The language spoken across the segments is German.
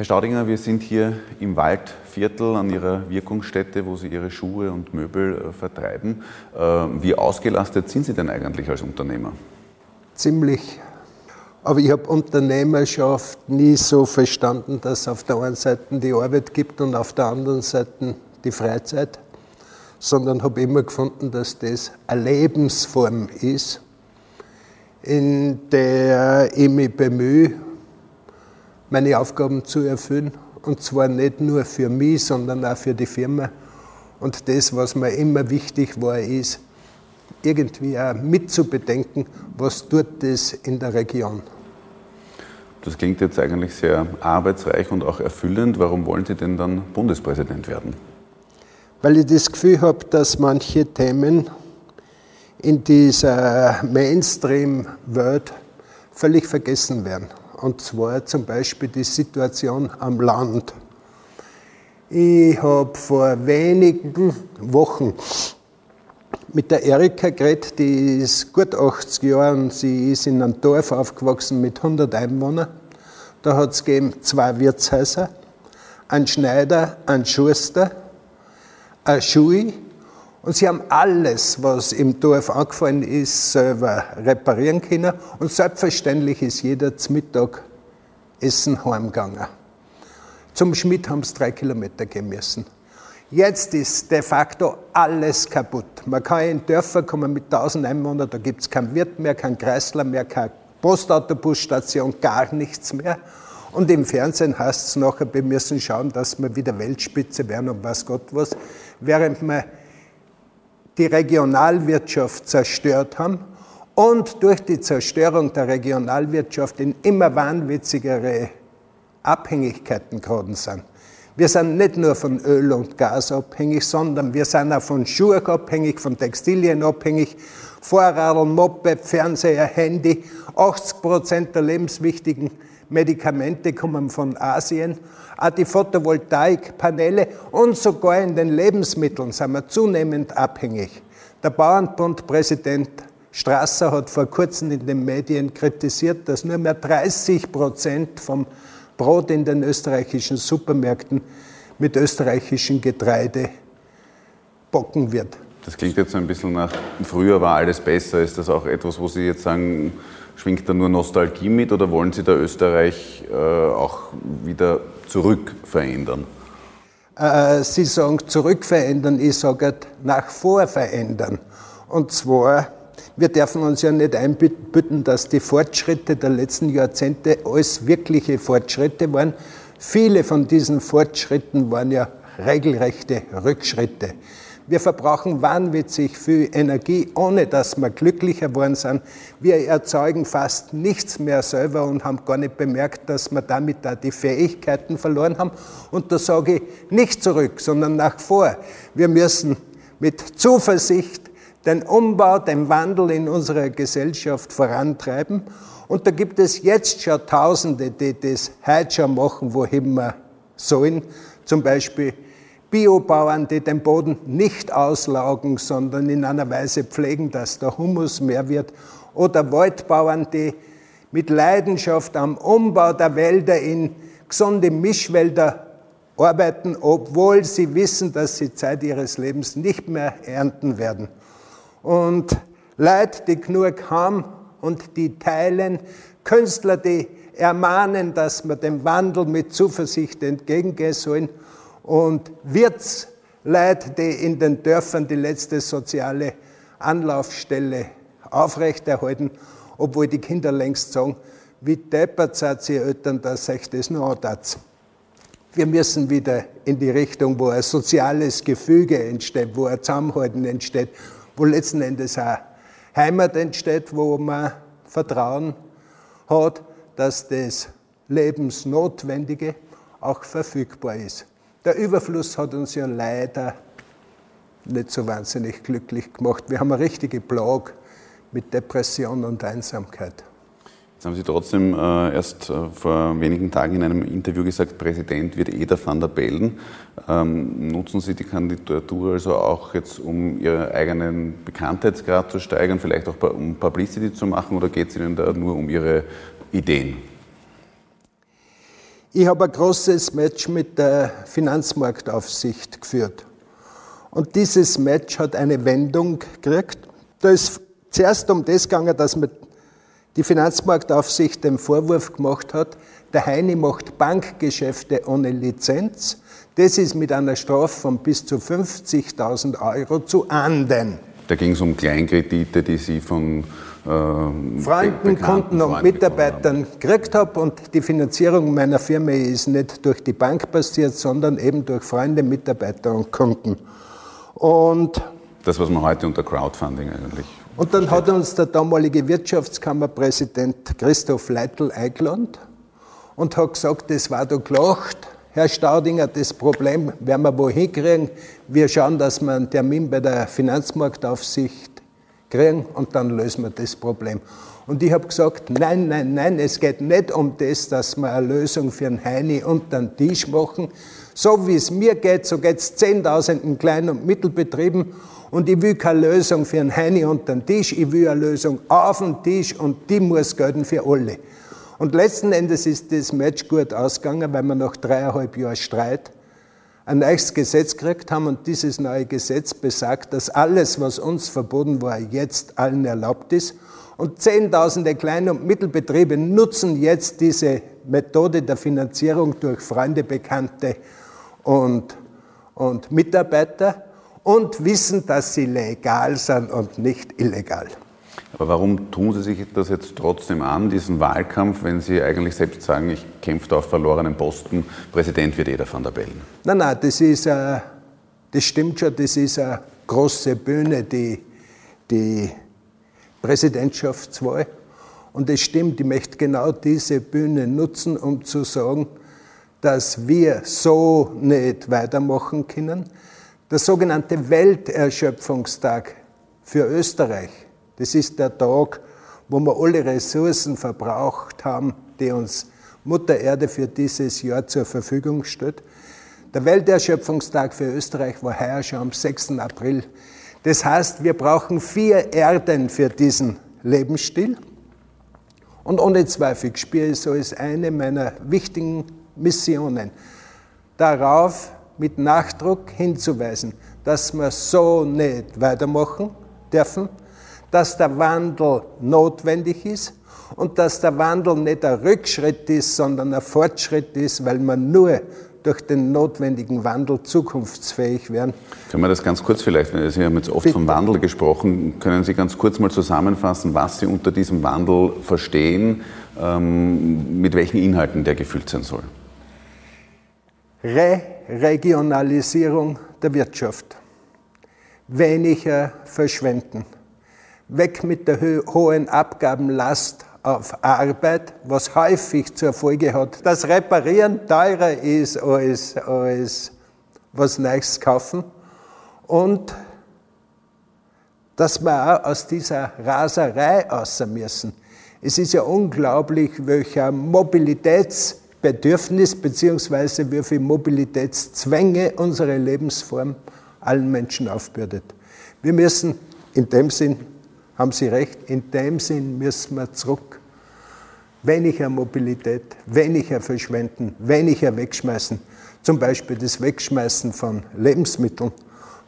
Herr Staudinger, wir sind hier im Waldviertel an Ihrer Wirkungsstätte, wo Sie Ihre Schuhe und Möbel äh, vertreiben. Äh, wie ausgelastet sind Sie denn eigentlich als Unternehmer? Ziemlich. Aber ich habe Unternehmerschaft nie so verstanden, dass es auf der einen Seite die Arbeit gibt und auf der anderen Seite die Freizeit, sondern habe immer gefunden, dass das eine Lebensform ist, in der ich mich bemühe, meine Aufgaben zu erfüllen. Und zwar nicht nur für mich, sondern auch für die Firma. Und das, was mir immer wichtig war, ist, irgendwie auch mitzubedenken, was tut das in der Region. Das klingt jetzt eigentlich sehr arbeitsreich und auch erfüllend. Warum wollen Sie denn dann Bundespräsident werden? Weil ich das Gefühl habe, dass manche Themen in dieser Mainstream-Welt völlig vergessen werden und zwar zum Beispiel die Situation am Land. Ich habe vor wenigen Wochen mit der Erika geredet, die ist gut 80 Jahre und sie ist in einem Dorf aufgewachsen mit 100 Einwohnern. Da hat es zwei Wirtshäuser, einen Schneider, einen Schuster, eine Schule und sie haben alles, was im Dorf angefallen ist, selber reparieren können. Und selbstverständlich ist jeder zum Mittag essen heimgegangen. Zum Schmidt haben sie drei Kilometer gehen müssen. Jetzt ist de facto alles kaputt. Man kann in Dörfer kommen mit 1000 Einwohnern, da gibt es keinen Wirt mehr, keinen Kreisler mehr, keine Postautobusstation, gar nichts mehr. Und im Fernsehen heißt es nachher, wir müssen schauen, dass wir wieder Weltspitze werden und was Gott was, während wir die Regionalwirtschaft zerstört haben und durch die Zerstörung der Regionalwirtschaft in immer wahnwitzigere Abhängigkeiten geraten sind. Wir sind nicht nur von Öl und Gas abhängig, sondern wir sind auch von Schuhen abhängig, von Textilien abhängig, Vorradl, Moped, Fernseher, Handy. 80 Prozent der lebenswichtigen Medikamente kommen von Asien. Auch die Photovoltaikpaneele und sogar in den Lebensmitteln sind wir zunehmend abhängig. Der Bauernbundpräsident Strasser hat vor kurzem in den Medien kritisiert, dass nur mehr 30 Prozent vom Brot in den österreichischen Supermärkten mit österreichischem Getreide bocken wird. Das klingt jetzt so ein bisschen nach, früher war alles besser. Ist das auch etwas, wo Sie jetzt sagen, schwingt da nur Nostalgie mit oder wollen Sie da Österreich äh, auch wieder zurück verändern? Äh, Sie sagen zurück verändern, ich sage nach vor verändern. Und zwar, wir dürfen uns ja nicht einbitten, dass die Fortschritte der letzten Jahrzehnte alles wirkliche Fortschritte waren. Viele von diesen Fortschritten waren ja regelrechte Rückschritte. Wir verbrauchen wahnwitzig viel Energie, ohne dass wir glücklicher geworden sind. Wir erzeugen fast nichts mehr selber und haben gar nicht bemerkt, dass wir damit da die Fähigkeiten verloren haben. Und da sage ich nicht zurück, sondern nach vor. Wir müssen mit Zuversicht den Umbau, den Wandel in unserer Gesellschaft vorantreiben. Und da gibt es jetzt schon Tausende, die das heute schon machen, wohin wir sollen. Zum Beispiel Biobauern, die den Boden nicht auslaugen, sondern in einer Weise pflegen, dass der Humus mehr wird. Oder Waldbauern, die mit Leidenschaft am Umbau der Wälder in gesunde Mischwälder arbeiten, obwohl sie wissen, dass sie Zeit ihres Lebens nicht mehr ernten werden. Und Leute, die genug haben und die teilen, Künstler, die ermahnen, dass wir dem Wandel mit Zuversicht entgegengehen sollen und Wirtsleute, die in den Dörfern die letzte soziale Anlaufstelle aufrechterhalten, obwohl die Kinder längst sagen, wie deppert seid ihr Eltern, dass euch das noch antat. Wir müssen wieder in die Richtung, wo ein soziales Gefüge entsteht, wo ein Zusammenhalten entsteht, wo letzten Endes auch Heimat entsteht, wo man Vertrauen hat, dass das Lebensnotwendige auch verfügbar ist. Der Überfluss hat uns ja leider nicht so wahnsinnig glücklich gemacht. Wir haben eine richtige Plage mit Depression und Einsamkeit. Jetzt haben Sie trotzdem äh, erst äh, vor wenigen Tagen in einem Interview gesagt, Präsident wird Eder van der Bellen. Ähm, nutzen Sie die Kandidatur also auch jetzt, um Ihren eigenen Bekanntheitsgrad zu steigern, vielleicht auch um Publicity zu machen oder geht es Ihnen da nur um Ihre Ideen? Ich habe ein großes Match mit der Finanzmarktaufsicht geführt. Und dieses Match hat eine Wendung gekriegt. Da ist zuerst um das gegangen, dass man die Finanzmarktaufsicht den Vorwurf gemacht hat, der Heini macht Bankgeschäfte ohne Lizenz. Das ist mit einer Strafe von bis zu 50.000 Euro zu ahnden. Da ging es um Kleinkredite, die Sie von äh, Freunden, Kunden und Mitarbeitern gekriegt habe. Und die Finanzierung meiner Firma ist nicht durch die Bank passiert, sondern eben durch Freunde, Mitarbeiter und Kunden. Und das, was man heute unter Crowdfunding eigentlich. Und dann hat uns der damalige Wirtschaftskammerpräsident Christoph Leitl eingeladen und hat gesagt, das war da gelacht. Herr Staudinger, das Problem werden wir wohin kriegen. Wir schauen, dass wir einen Termin bei der Finanzmarktaufsicht kriegen und dann lösen wir das Problem. Und ich habe gesagt, nein, nein, nein, es geht nicht um das, dass wir eine Lösung für einen Heini unter den Tisch machen. So wie es mir geht, so geht es Zehntausenden Klein- und Mittelbetrieben. Und ich will keine Lösung für einen Heini unter den Tisch, ich will eine Lösung auf den Tisch und die muss gelten für alle. Und letzten Endes ist das Match gut ausgegangen, weil wir nach dreieinhalb Jahren Streit ein neues Gesetz gekriegt haben und dieses neue Gesetz besagt, dass alles, was uns verboten war, jetzt allen erlaubt ist. Und Zehntausende Klein- und Mittelbetriebe nutzen jetzt diese Methode der Finanzierung durch Freunde, Bekannte und, und Mitarbeiter und wissen, dass sie legal sind und nicht illegal. Aber warum tun Sie sich das jetzt trotzdem an, diesen Wahlkampf, wenn Sie eigentlich selbst sagen, ich kämpfe auf verlorenen Posten, Präsident wird jeder van der Bellen? Nein, nein, das ist, äh, das stimmt schon, das ist eine große Bühne, die, die Präsidentschaftswahl. Und es stimmt, ich möchte genau diese Bühne nutzen, um zu sagen, dass wir so nicht weitermachen können. Der sogenannte Welterschöpfungstag für Österreich das ist der Tag, wo wir alle Ressourcen verbraucht haben, die uns Mutter Erde für dieses Jahr zur Verfügung stellt. Der Welterschöpfungstag für Österreich war heuer schon am 6. April. Das heißt, wir brauchen vier Erden für diesen Lebensstil. Und ohne Zweifel spüre ich so als eine meiner wichtigen Missionen, darauf mit Nachdruck hinzuweisen, dass wir so nicht weitermachen dürfen, dass der Wandel notwendig ist und dass der Wandel nicht ein Rückschritt ist, sondern ein Fortschritt ist, weil man nur durch den notwendigen Wandel zukunftsfähig werden. Können wir das ganz kurz vielleicht, Sie haben jetzt oft Bitte. vom Wandel gesprochen, können Sie ganz kurz mal zusammenfassen, was Sie unter diesem Wandel verstehen, ähm, mit welchen Inhalten der gefüllt sein soll? Re-Regionalisierung der Wirtschaft, weniger verschwenden, weg mit der hohen Abgabenlast auf Arbeit, was häufig zur Folge hat, dass Reparieren teurer ist als, als was Neues kaufen und dass wir auch aus dieser Raserei außer müssen. Es ist ja unglaublich, welcher Mobilitätsbedürfnis bzw. wie viel Mobilitätszwänge unsere Lebensform allen Menschen aufbürdet. Wir müssen in dem Sinn haben Sie recht, in dem Sinn müssen wir zurück. Weniger Mobilität, weniger verschwenden, weniger wegschmeißen. Zum Beispiel das Wegschmeißen von Lebensmitteln.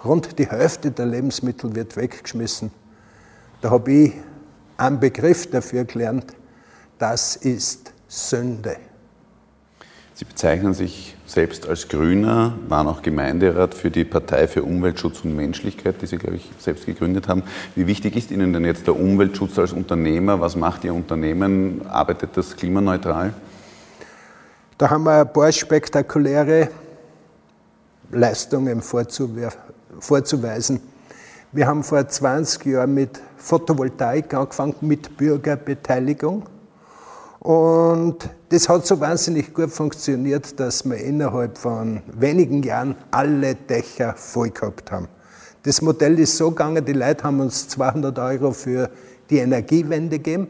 Rund die Hälfte der Lebensmittel wird weggeschmissen. Da habe ich einen Begriff dafür gelernt. Das ist Sünde. Sie bezeichnen sich selbst als Grüner, waren auch Gemeinderat für die Partei für Umweltschutz und Menschlichkeit, die Sie, glaube ich, selbst gegründet haben. Wie wichtig ist Ihnen denn jetzt der Umweltschutz als Unternehmer? Was macht Ihr Unternehmen? Arbeitet das klimaneutral? Da haben wir ein paar spektakuläre Leistungen vorzuweisen. Wir haben vor 20 Jahren mit Photovoltaik angefangen, mit Bürgerbeteiligung. Und das hat so wahnsinnig gut funktioniert, dass wir innerhalb von wenigen Jahren alle Dächer voll gehabt haben. Das Modell ist so gegangen, die Leute haben uns 200 Euro für die Energiewende gegeben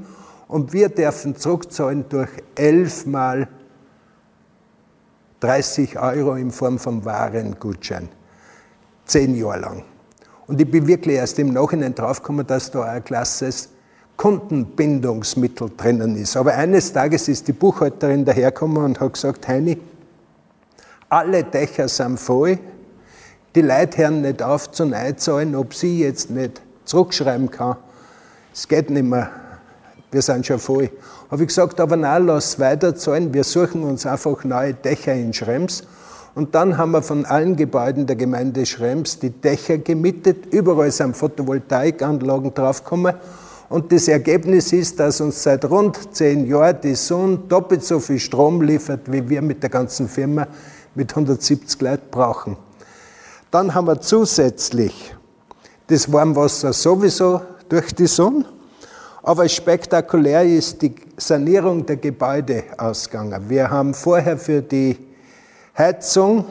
und wir dürfen zurückzahlen durch elfmal 30 Euro in Form von Warengutschein. Zehn Jahre lang. Und ich bin wirklich erst im Nachhinein draufgekommen, dass da ein klasses Kundenbindungsmittel drinnen ist. Aber eines Tages ist die Buchhalterin dahergekommen und hat gesagt, Heini, alle Dächer sind voll, die Leute hören nicht auf zu zahlen, ob sie jetzt nicht zurückschreiben kann. Es geht nicht mehr, wir sind schon voll. Habe ich gesagt, aber nein, lass weiter zahlen, wir suchen uns einfach neue Dächer in Schrems. Und dann haben wir von allen Gebäuden der Gemeinde Schrems die Dächer gemietet. Überall sind Photovoltaikanlagen draufgekommen. Und das Ergebnis ist, dass uns seit rund zehn Jahren die Sonne doppelt so viel Strom liefert, wie wir mit der ganzen Firma mit 170 Leuten brauchen. Dann haben wir zusätzlich das Warmwasser sowieso durch die Sonne, aber spektakulär ist die Sanierung der Gebäude ausgegangen. Wir haben vorher für die Heizung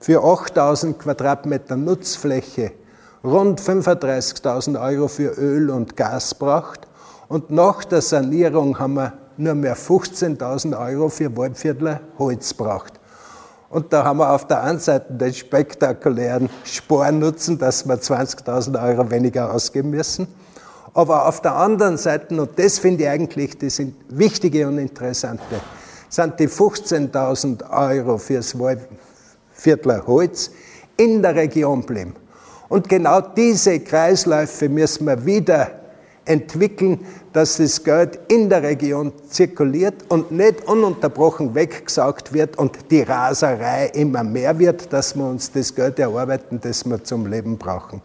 für 8000 Quadratmeter Nutzfläche rund 35.000 Euro für Öl und Gas braucht und nach der Sanierung haben wir nur mehr 15.000 Euro für Waldviertler Holz braucht. Und da haben wir auf der einen Seite den spektakulären Spornutzen, dass wir 20.000 Euro weniger ausgeben müssen. Aber auf der anderen Seite, und das finde ich eigentlich das wichtige und interessante, sind die 15.000 Euro fürs Viertler Holz in der Region bleiben. Und genau diese Kreisläufe müssen wir wieder entwickeln, dass das Geld in der Region zirkuliert und nicht ununterbrochen weggesaugt wird und die Raserei immer mehr wird, dass wir uns das Geld erarbeiten, das wir zum Leben brauchen.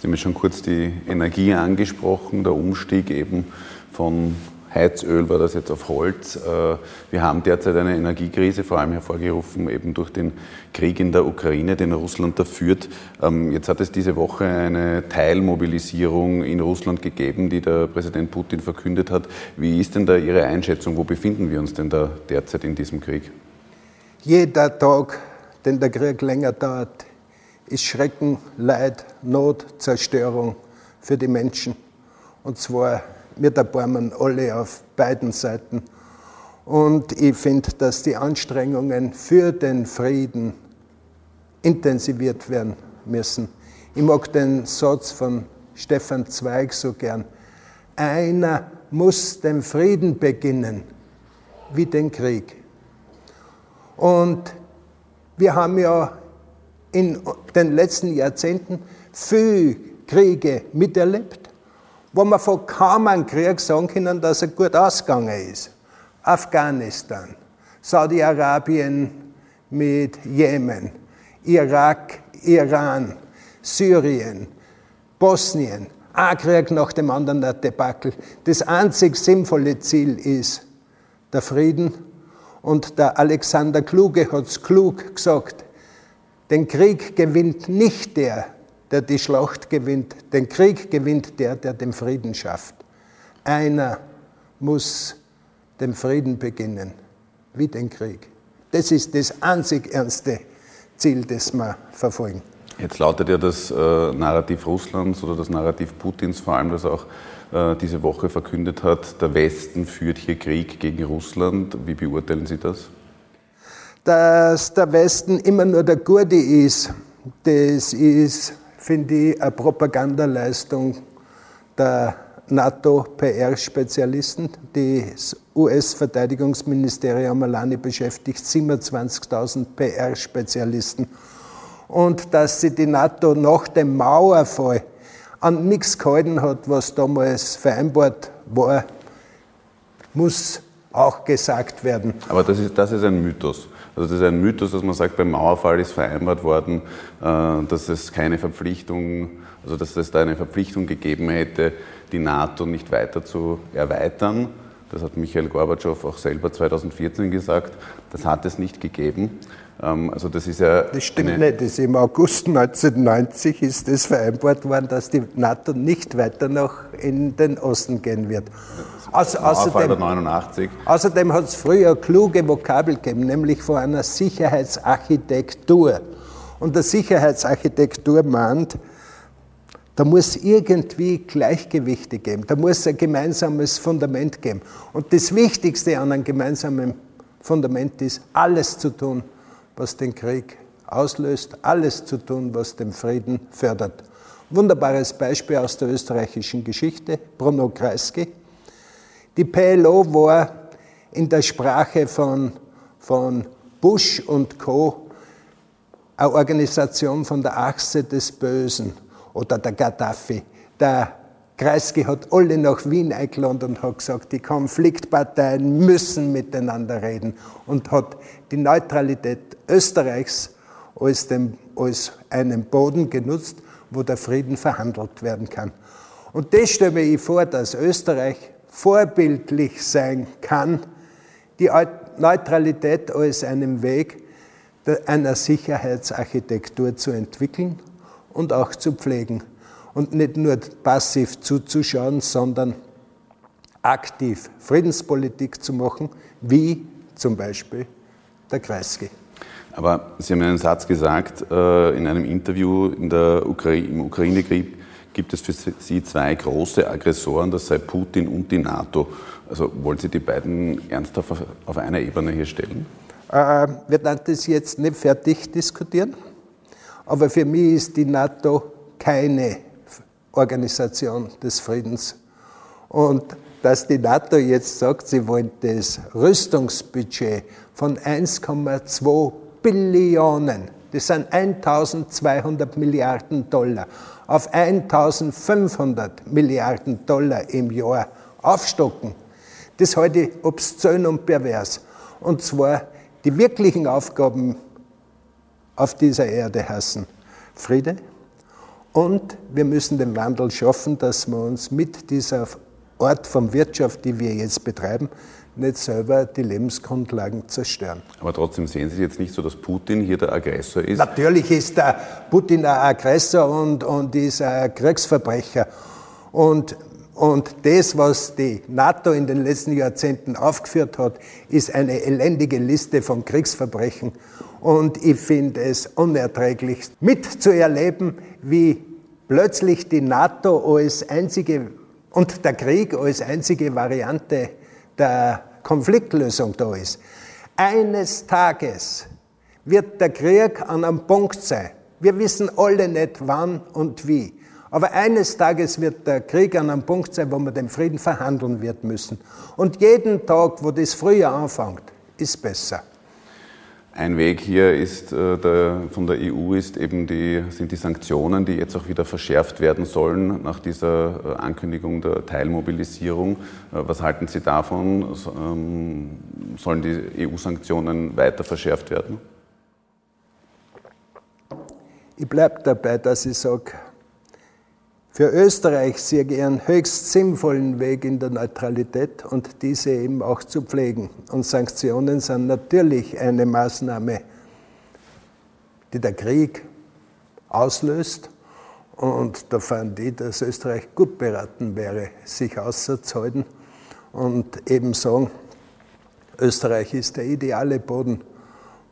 Sie haben schon kurz die Energie angesprochen, der Umstieg eben von Heizöl war das jetzt auf Holz. Äh, wir haben derzeit eine Energiekrise, vor allem hervorgerufen eben durch den Krieg in der Ukraine, den Russland da führt. Ähm, jetzt hat es diese Woche eine Teilmobilisierung in Russland gegeben, die der Präsident Putin verkündet hat. Wie ist denn da Ihre Einschätzung? Wo befinden wir uns denn da derzeit in diesem Krieg? Jeder Tag, den der Krieg länger dauert, ist Schrecken, Leid, Not, Zerstörung für die Menschen. Und zwar wir erbarmen alle auf beiden Seiten. Und ich finde, dass die Anstrengungen für den Frieden intensiviert werden müssen. Ich mag den Satz von Stefan Zweig so gern. Einer muss den Frieden beginnen, wie den Krieg. Und wir haben ja in den letzten Jahrzehnten viel Kriege miterlebt wo man von kaum einem Krieg sagen können, dass er gut ausgegangen ist. Afghanistan, Saudi-Arabien mit Jemen, Irak, Iran, Syrien, Bosnien, ein Krieg nach dem anderen der Debakel. Das einzig sinnvolle Ziel ist der Frieden. Und der Alexander Kluge hat es klug gesagt, den Krieg gewinnt nicht der, der die Schlacht gewinnt. Den Krieg gewinnt der, der den Frieden schafft. Einer muss den Frieden beginnen, wie den Krieg. Das ist das einzig ernste Ziel, das wir verfolgen. Jetzt lautet ja das äh, Narrativ Russlands oder das Narrativ Putins vor allem, das auch äh, diese Woche verkündet hat, der Westen führt hier Krieg gegen Russland. Wie beurteilen Sie das? Dass der Westen immer nur der Gute ist, das ist finde ich eine Propagandaleistung der NATO-PR-Spezialisten. Das US-Verteidigungsministerium alleine beschäftigt 27.000 PR-Spezialisten. Und dass sie die NATO nach dem Mauerfall an nichts gehalten hat, was damals vereinbart war, muss auch gesagt werden. Aber das ist, das ist ein Mythos. Also das ist ein Mythos, dass man sagt, beim Mauerfall ist vereinbart worden, äh, dass es keine Verpflichtung, also dass es da eine Verpflichtung gegeben hätte, die NATO nicht weiter zu erweitern. Das hat Michael Gorbatschow auch selber 2014 gesagt. Das hat es nicht gegeben. Ähm, also das ist ja. Das stimmt nicht. Das Im August 1990 ist es vereinbart worden, dass die NATO nicht weiter nach in den Osten gehen wird. Also, außerdem, 89. außerdem hat es früher kluge Vokabel gegeben, nämlich von einer Sicherheitsarchitektur. Und der Sicherheitsarchitektur meint, da muss irgendwie Gleichgewichte geben, da muss ein gemeinsames Fundament geben. Und das Wichtigste an einem gemeinsamen Fundament ist, alles zu tun, was den Krieg auslöst, alles zu tun, was den Frieden fördert. Wunderbares Beispiel aus der österreichischen Geschichte, Bruno Kreisky. Die PLO war in der Sprache von, von Bush und Co. eine Organisation von der Achse des Bösen oder der Gaddafi. Der Kreisky hat alle nach Wien eingeladen und hat gesagt, die Konfliktparteien müssen miteinander reden und hat die Neutralität Österreichs als, dem, als einen Boden genutzt, wo der Frieden verhandelt werden kann. Und das stelle ich vor, dass Österreich vorbildlich sein kann, die Neutralität als einen Weg einer Sicherheitsarchitektur zu entwickeln und auch zu pflegen und nicht nur passiv zuzuschauen, sondern aktiv Friedenspolitik zu machen, wie zum Beispiel der Kreisky. Aber Sie haben einen Satz gesagt äh, in einem Interview in der Ukraine, im Ukraine-Krieg gibt es für Sie zwei große Aggressoren, das sei Putin und die NATO. Also wollen Sie die beiden ernsthaft auf einer Ebene hier stellen? Äh, wir werden das jetzt nicht fertig diskutieren, aber für mich ist die NATO keine Organisation des Friedens. Und dass die NATO jetzt sagt, sie wollen das Rüstungsbudget von 1,2 Billionen, das sind 1200 Milliarden Dollar, auf 1500 Milliarden Dollar im Jahr aufstocken. Das halte ich obszön und pervers. Und zwar die wirklichen Aufgaben auf dieser Erde heißen Friede, und wir müssen den Wandel schaffen, dass wir uns mit dieser Art von Wirtschaft, die wir jetzt betreiben, nicht selber die Lebensgrundlagen zerstören. Aber trotzdem sehen Sie jetzt nicht so, dass Putin hier der Aggressor ist? Natürlich ist der Putin ein Aggressor und, und ist ein Kriegsverbrecher. Und, und das, was die NATO in den letzten Jahrzehnten aufgeführt hat, ist eine elendige Liste von Kriegsverbrechen. Und ich finde es unerträglich mitzuerleben, wie plötzlich die NATO als einzige und der Krieg als einzige Variante der Konfliktlösung da ist. Eines Tages wird der Krieg an einem Punkt sein. Wir wissen alle nicht wann und wie. Aber eines Tages wird der Krieg an einem Punkt sein, wo wir den Frieden verhandeln wird müssen. Und jeden Tag, wo das früher anfängt, ist besser. Ein Weg hier ist, äh, der, von der EU ist eben die, sind die Sanktionen, die jetzt auch wieder verschärft werden sollen nach dieser äh, Ankündigung der Teilmobilisierung. Äh, was halten Sie davon? Ähm, sollen die EU-Sanktionen weiter verschärft werden? Ich bleibe dabei, dass ich sage, für Österreich ich einen höchst sinnvollen Weg in der Neutralität und diese eben auch zu pflegen. Und Sanktionen sind natürlich eine Maßnahme, die der Krieg auslöst. Und da fand ich, dass Österreich gut beraten wäre, sich auszuhalten und eben sagen, Österreich ist der ideale Boden,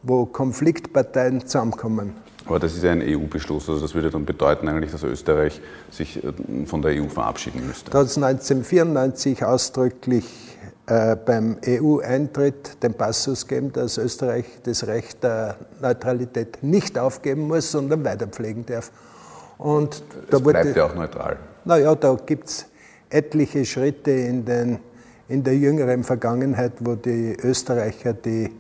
wo Konfliktparteien zusammenkommen aber das ist ja ein EU-Beschluss, also das würde dann bedeuten eigentlich, dass Österreich sich äh, von der EU verabschieden müsste. Da hat es 1994 ausdrücklich äh, beim EU-Eintritt den Passus gegeben, dass Österreich das Recht der Neutralität nicht aufgeben muss, sondern weiterpflegen darf. Und da es bleibt ja auch neutral. Naja, da gibt es etliche Schritte in, den, in der jüngeren Vergangenheit, wo die Österreicher die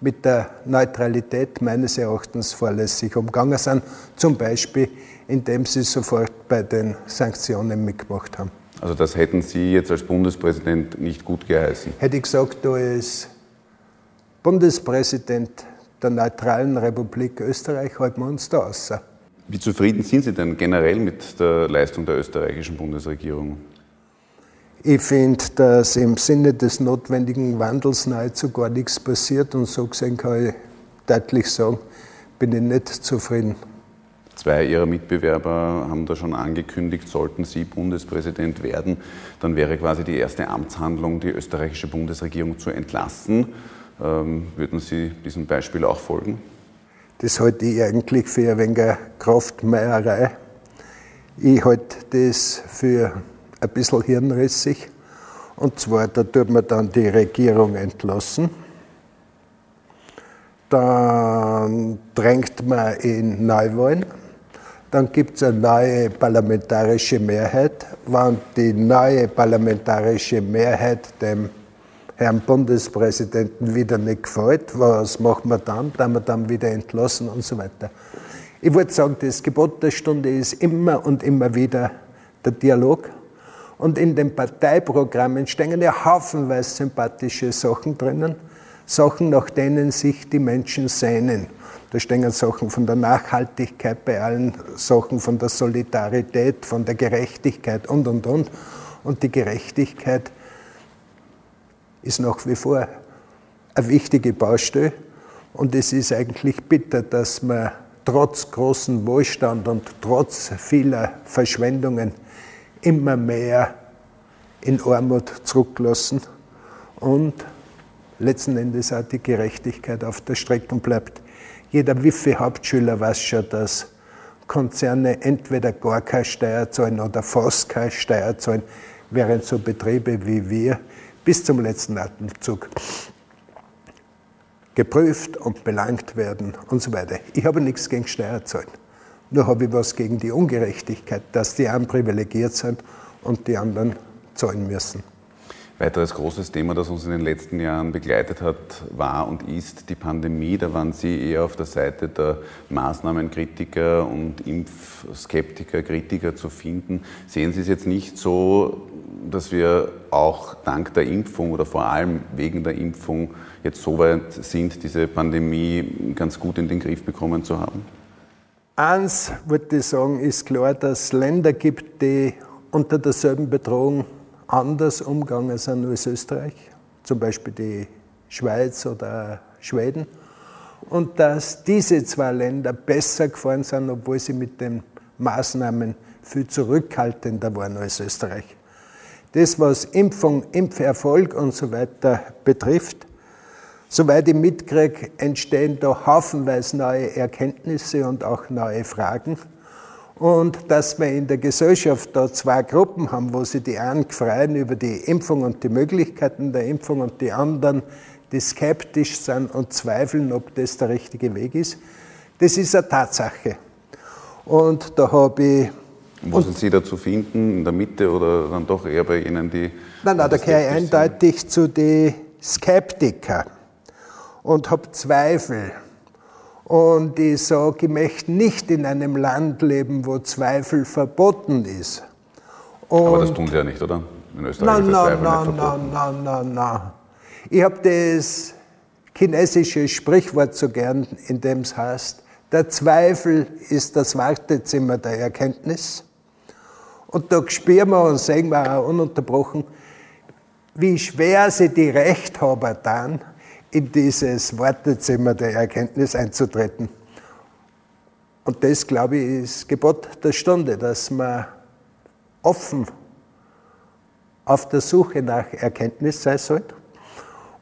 mit der Neutralität meines Erachtens vorlässig umgegangen sind, zum Beispiel indem sie sofort bei den Sanktionen mitgemacht haben. Also das hätten Sie jetzt als Bundespräsident nicht gut geheißen? Hätte ich gesagt, als Bundespräsident der neutralen Republik Österreich halten wir uns da aus. Wie zufrieden sind Sie denn generell mit der Leistung der österreichischen Bundesregierung? Ich finde, dass im Sinne des notwendigen Wandels nahezu gar nichts passiert und so gesehen kann ich deutlich sagen, bin ich nicht zufrieden. Zwei Ihrer Mitbewerber haben da schon angekündigt, sollten Sie Bundespräsident werden, dann wäre quasi die erste Amtshandlung, die österreichische Bundesregierung zu entlassen. Ähm, würden Sie diesem Beispiel auch folgen? Das halte ich eigentlich für ein wenig Kraftmeierei. Ich halte das für ein bisschen hirnrissig. Und zwar, da tut man dann die Regierung entlassen. Dann drängt man in Neuwahlen. Dann gibt es eine neue parlamentarische Mehrheit. Wenn die neue parlamentarische Mehrheit dem Herrn Bundespräsidenten wieder nicht gefällt, was machen wir dann? Dann wir dann wieder entlassen und so weiter. Ich würde sagen, das Gebot der Stunde ist immer und immer wieder der Dialog. Und in den Parteiprogrammen stehen ja haufenweise sympathische Sachen drinnen, Sachen, nach denen sich die Menschen sehnen. Da stehen Sachen von der Nachhaltigkeit bei allen Sachen, von der Solidarität, von der Gerechtigkeit und, und, und. Und die Gerechtigkeit ist nach wie vor eine wichtige Baustelle. Und es ist eigentlich bitter, dass man trotz großen Wohlstand und trotz vieler Verschwendungen immer mehr in Armut zurücklassen und letzten Endes auch die Gerechtigkeit auf der Strecke bleibt. Jeder Wifi-Hauptschüler weiß schon, dass Konzerne entweder gar keine Steuer zahlen oder fast keine Steuer zahlen, während so Betriebe wie wir bis zum letzten Atemzug geprüft und belangt werden und so weiter. Ich habe nichts gegen Steuerzahlen. Nur habe ich was gegen die Ungerechtigkeit, dass die einen privilegiert sind und die anderen zahlen müssen. Weiteres großes Thema, das uns in den letzten Jahren begleitet hat, war und ist die Pandemie. Da waren Sie eher auf der Seite der Maßnahmenkritiker und Impfskeptiker, Kritiker zu finden. Sehen Sie es jetzt nicht so, dass wir auch dank der Impfung oder vor allem wegen der Impfung jetzt so weit sind, diese Pandemie ganz gut in den Griff bekommen zu haben? Eins würde ich sagen, ist klar, dass es Länder gibt, die unter derselben Bedrohung anders umgegangen sind als Österreich, zum Beispiel die Schweiz oder Schweden, und dass diese zwei Länder besser gefahren sind, obwohl sie mit den Maßnahmen viel zurückhaltender waren als Österreich. Das, was Impfung, Impferfolg und so weiter betrifft, soweit ich mitkriege, entstehen da haufenweise neue Erkenntnisse und auch neue Fragen und dass wir in der Gesellschaft da zwei Gruppen haben, wo sich die einen freuen über die Impfung und die Möglichkeiten der Impfung und die anderen, die skeptisch sind und zweifeln, ob das der richtige Weg ist. Das ist eine Tatsache. Und da habe ich. Wo sind Sie da zu finden? In der Mitte oder dann doch eher bei Ihnen, die. Nein, nein, da gehöre ich eindeutig zu den Skeptikern und habe Zweifel und ich sage, ich möchte nicht in einem Land leben, wo Zweifel verboten ist. Und Aber das tun Sie ja nicht, oder? In Österreich nein, ist nein, nein, nein, nein, nein, nein. Ich habe das chinesische Sprichwort so gern, in dem es heißt, der Zweifel ist das Wartezimmer der Erkenntnis. Und da spüren wir und sehen wir auch ununterbrochen, wie schwer sie die Rechthaber dann in dieses Wartezimmer der Erkenntnis einzutreten. Und das, glaube ich, ist Gebot der Stunde, dass man offen auf der Suche nach Erkenntnis sein sollte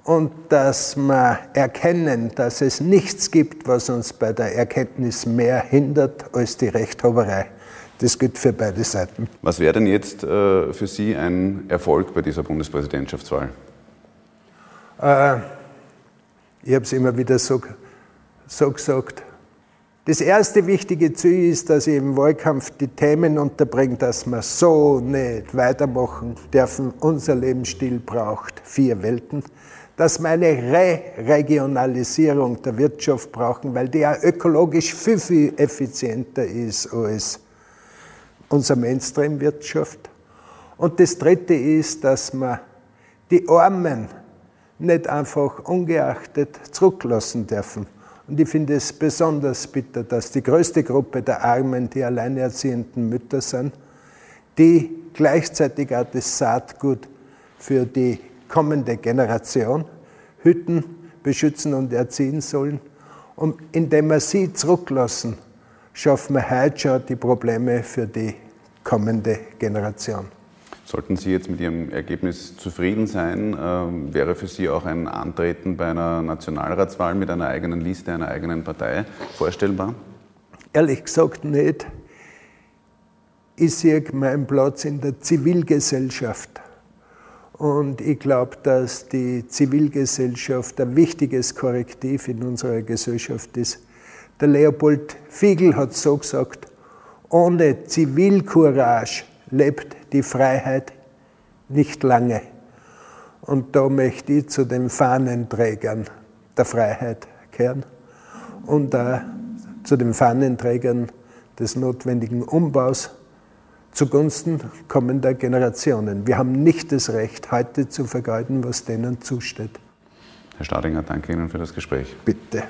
und dass wir erkennen, dass es nichts gibt, was uns bei der Erkenntnis mehr hindert als die Rechthaberei. Das gilt für beide Seiten. Was wäre denn jetzt äh, für Sie ein Erfolg bei dieser Bundespräsidentschaftswahl? Äh, ich habe es immer wieder so, so gesagt. Das erste wichtige Ziel ist, dass ich im Wahlkampf die Themen unterbringe, dass wir so nicht weitermachen dürfen. Unser Lebensstil braucht vier Welten. Dass wir eine Re-Regionalisierung der Wirtschaft brauchen, weil die ja ökologisch viel, viel effizienter ist als unsere Mainstream-Wirtschaft. Und das dritte ist, dass wir die Armen nicht einfach ungeachtet zurücklassen dürfen. Und ich finde es besonders bitter, dass die größte Gruppe der Armen die alleinerziehenden Mütter sind, die gleichzeitig auch das Saatgut für die kommende Generation hüten, beschützen und erziehen sollen. Und indem wir sie zurücklassen, schaffen wir heute schon die Probleme für die kommende Generation. Sollten Sie jetzt mit Ihrem Ergebnis zufrieden sein, äh, wäre für Sie auch ein Antreten bei einer Nationalratswahl mit einer eigenen Liste, einer eigenen Partei vorstellbar? Ehrlich gesagt nicht. Ich sehe meinen Platz in der Zivilgesellschaft. Und ich glaube, dass die Zivilgesellschaft ein wichtiges Korrektiv in unserer Gesellschaft ist. Der Leopold Fiegel hat so gesagt, ohne Zivilcourage lebt die Freiheit nicht lange. Und da möchte ich zu den Fahnenträgern der Freiheit kehren und auch zu den Fahnenträgern des notwendigen Umbaus zugunsten kommender Generationen. Wir haben nicht das Recht, heute zu vergeuden, was denen zusteht. Herr Staudinger, danke Ihnen für das Gespräch. Bitte.